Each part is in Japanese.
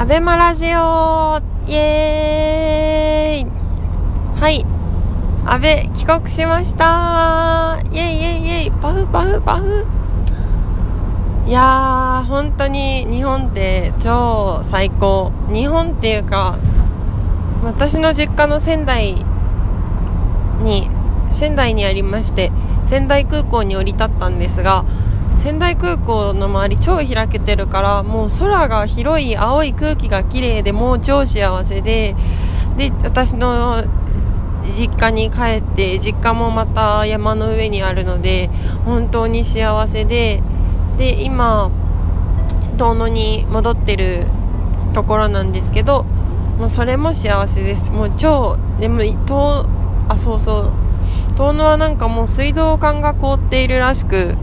アベマラジオイエーイ。はい。アベ帰国しました。イエイイエイイエイ。パフパフパフ。いやー本当に日本って超最高。日本っていうか私の実家の仙台に仙台にありまして仙台空港に降り立ったんですが仙台空港の周り超開けてるからもう空が広い青い空気が綺麗でもう超幸せでで私の実家に帰って実家もまた山の上にあるので本当に幸せでで今遠野に戻ってるところなんですけどもうそれも幸せです。もう超でも遠あそうそう。遠野はなんかもう水道管が凍っているらしく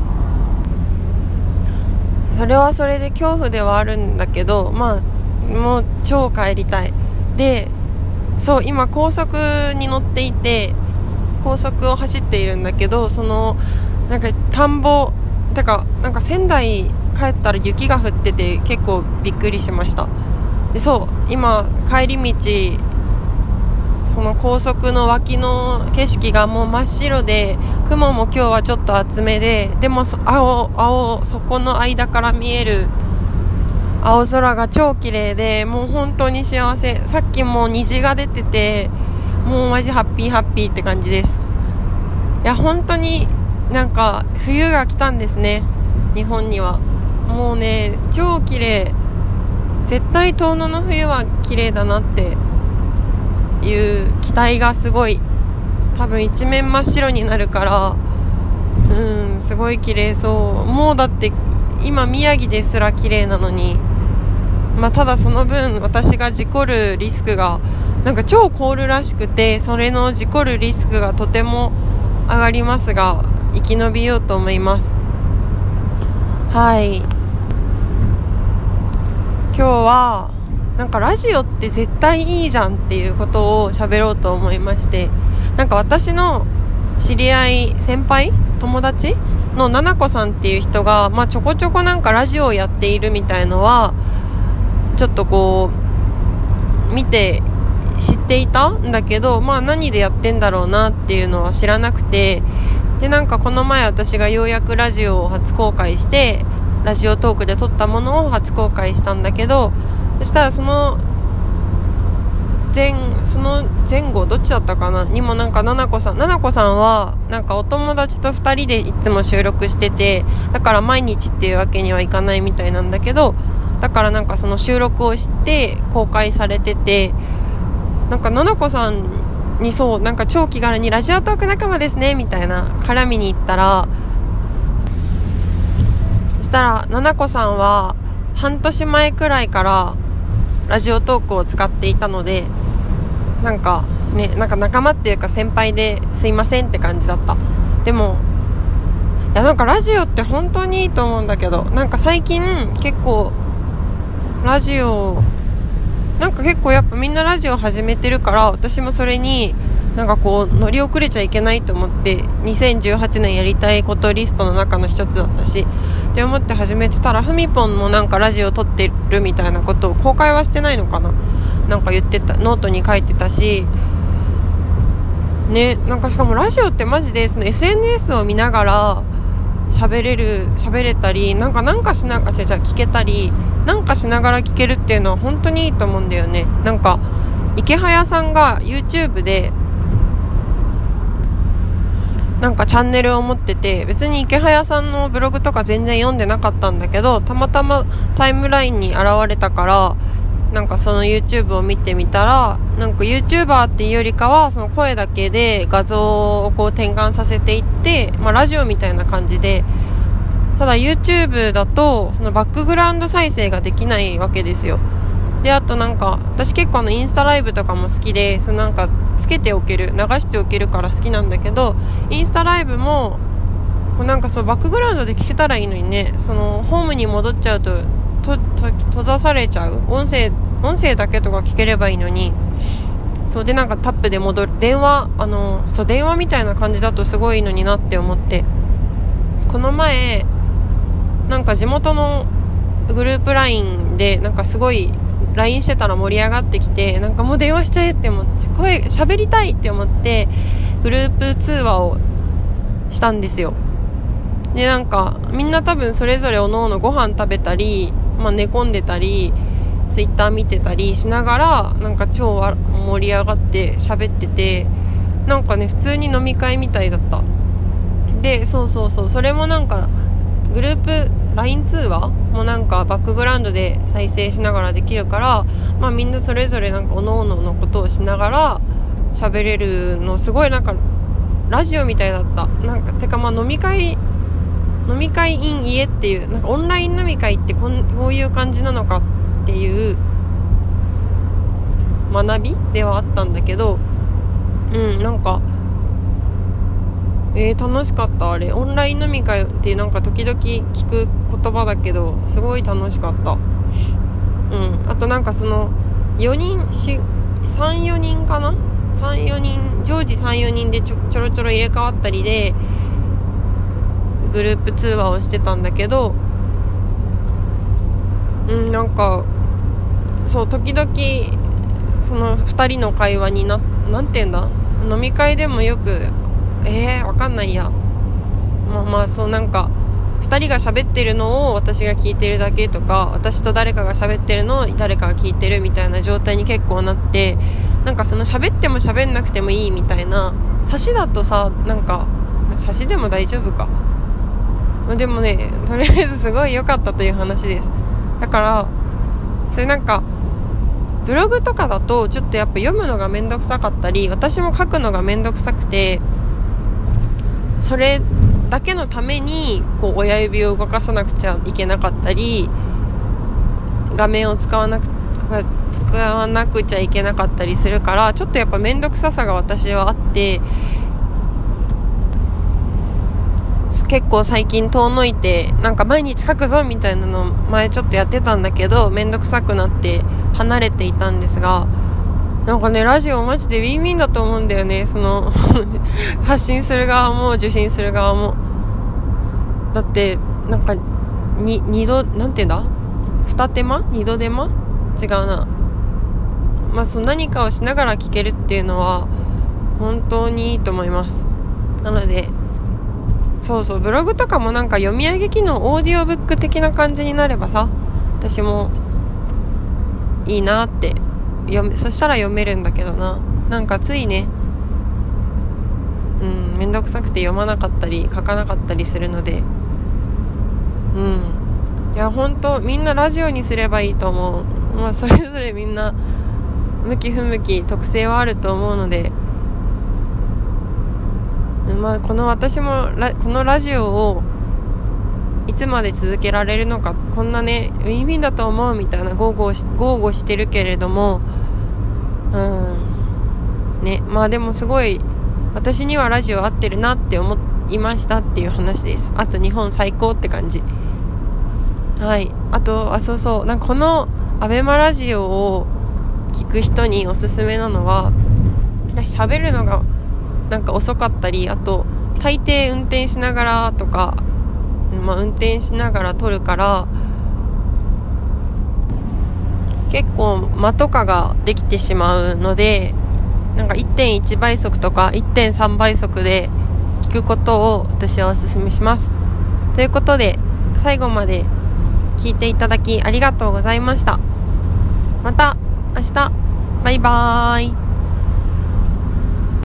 それはそれで恐怖ではあるんだけどまあもう超帰りたい。でそう今高速に乗っていて高速を走っているんだけどそのなんか田んぼだかなんか仙台帰ったら雪が降ってて結構びっくりしました。でそう今帰り道その高速の脇の景色がもう真っ白で雲も今日はちょっと厚めででも青青そこの間から見える青空が超綺麗でもう本当に幸せ。さっきも虹が出ててもうマジハッピーハッピーって感じです。いや本当になんか冬が来たんですね。日本には。もうね超綺麗。絶対遠野の冬は綺麗だなっていう期待がすごい多分一面真っ白になるからうんすごい綺麗そう。もうだって今宮城ですら綺麗なのにまあ、ただその分私が事故るリスクがなんか超凍るらしくてそれの事故るリスクがとても上がりますが生き延びようと思います。はい。今日はなんかラジオって絶対いいじゃんっていうことを喋ろうと思いましてなんか私の知り合い先輩友達のななこさんっていう人が、まあ、ちょこちょこなんかラジオをやっているみたいのはちょっとこう見て知っていたんだけど、まあ、何でやってんだろうなっていうのは知らなくてでなんかこの前私がようやくラジオを初公開してラジオトークで撮ったものを初公開したんだけどそしたらその前その前後どっちだったかな？にもなんかななこさん。ななこさんはなんかお友達と2人でいつも収録しててだから毎日っていうわけにはいかないみたいなんだけどだからなんかその収録をして公開されててなんかななこさんにそうなんか超気軽にラジオトーク仲間ですねみたいな絡みに行ったらそしたらななこさんは半年前くらいからラジオトークを使っていたのでなんかねなんか仲間っていうか先輩ですいませんって感じだった。でもいやなんかラジオって本当にいいと思うんだけどなんか最近結構ラジオなんか結構やっぱみんなラジオ始めてるから私もそれになんかこう乗り遅れちゃいけないと思って2018年やりたいことリストの中の一つだったしって思って始めてたらふみぽんもなんかラジオ撮ってるみたいなことを公開はしてないのかななんか言ってたノートに書いてたしねなんかしかもラジオってマジでその SNS を見ながら喋れる喋れたりなんかなんかしながら違う違う聞けたりなんかしながら聞けるっていうのは本当にいいと思うんだよね。なんか池早さんが YouTube でなんかチャンネルを持ってて別に池早さんのブログとか全然読んでなかったんだけどたまたまタイムラインに現れたからなんかその YouTube を見てみたらなんか YouTuber っていうよりかはその声だけで画像をこう転換させていって、まあ、ラジオみたいな感じでただ YouTube だとそのバックグラウンド再生ができないわけですよ。であとなんか私結構あのインスタライブとかも好きでそのなんかつけておける流しておけるから好きなんだけどインスタライブもなんかそうバックグラウンドで聞けたらいいのにねそのホームに戻っちゃうととと閉ざされちゃう音声音声だけとか聞ければいいのにそうでなんかタップで戻る電話あのそう電話みたいな感じだとすごいのになって思って。この前なんか地元のグループ LINE でなんかすごい LINE してたら盛り上がってきてなんかもう電話しちゃえって思って声喋りたいって思ってグループ通話をしたんですよ。でなんかみんな多分それぞれおのおのご飯食べたり、まあ、寝込んでたりツイッター見てたりしながらなんか超盛り上がって喋っててなんかね普通に飲み会みたいだった。でそうそうそうそれもなんかグループ LINE 通話もなんかバックグラウンドで再生しながらできるから、まあ、みんなそれぞれなんか各々のことをしながら喋れるのすごいなんかラジオみたいだった。なんかてかまあ飲み会飲み会 in 家っていうなんかオンライン飲み会ってこんこういう感じなのかっていう学びではあったんだけどうんなんかえー、楽しかった？あれオンライン飲み会ってなんか時々聞く言葉だけどすごい楽しかった。うん。あとなんかその4人34人かな？34人常時34人でちょちょろちょろ入れ替わったりでグループ通話をしてたんだけどうんなんかそう時々その2人の会話にななんて言うんだ？飲み会でもよくえー、わかんないや。まあまあそうなんか2人が喋ってるのを私が聞いてるだけとか私と誰かが喋ってるのを誰かが聞いてるみたいな状態に結構なってなんかその喋っても喋んなくてもいいみたいな差しだとさなんか差しでも大丈夫か。でもねとりあえずすごい良かったという話です。だからそれなんかブログとかだとちょっとやっぱ読むのがめんどくさかったり私も書くのがめんどくさくてそれだけのためにこう親指を動かさなくちゃいけなかったり画面を使わなく使わなくちゃいけなかったりするからちょっとやっぱ面倒くささが私はあって結構最近遠のいてなんか毎日書くぞみたいなの前ちょっとやってたんだけど面倒くさくなって離れていたんですがなんかね、ラジオマジでウィンウィンだと思うんだよね。その 発信する側も受信する側も。だって、なんか、に、二度、なんて言うんだ？二手間？二度手間？違うな。まあ、その何かをしながら聞けるっていうのは、本当にいいと思います。なので、そうそう、ブログとかもなんか読み上げ機能、オーディオブック的な感じになればさ、私もいいなって読めそしたら読めるんだけどな。なんかついねうん面倒くさくて読まなかったり書かなかったりするので。うん。いや本当みんなラジオにすればいいと思う。まあそれぞれみんな向き不向き特性はあると思うので。まあこの私もこのラジオをいつまで続けられるのかこんなねウィンウィンだと思うみたいな豪語し豪語してるけれどもうん。ね。まあでもすごい私にはラジオ合ってるなって思いましたっていう話です。あと日本最高って感じ。はい。あとあそうそう。なんかこの ABEMA ラジオを聞く人におすすめなのは喋るのがなんか遅かったりあと大抵運転しながらとかまあ、運転しながら撮るから結構間とかができてしまうのでなんか1.1倍速とか1.3倍速で聞くことを私はおすすめします。ということで最後まで聞いていただきありがとうございました。また明日。バイバーイ。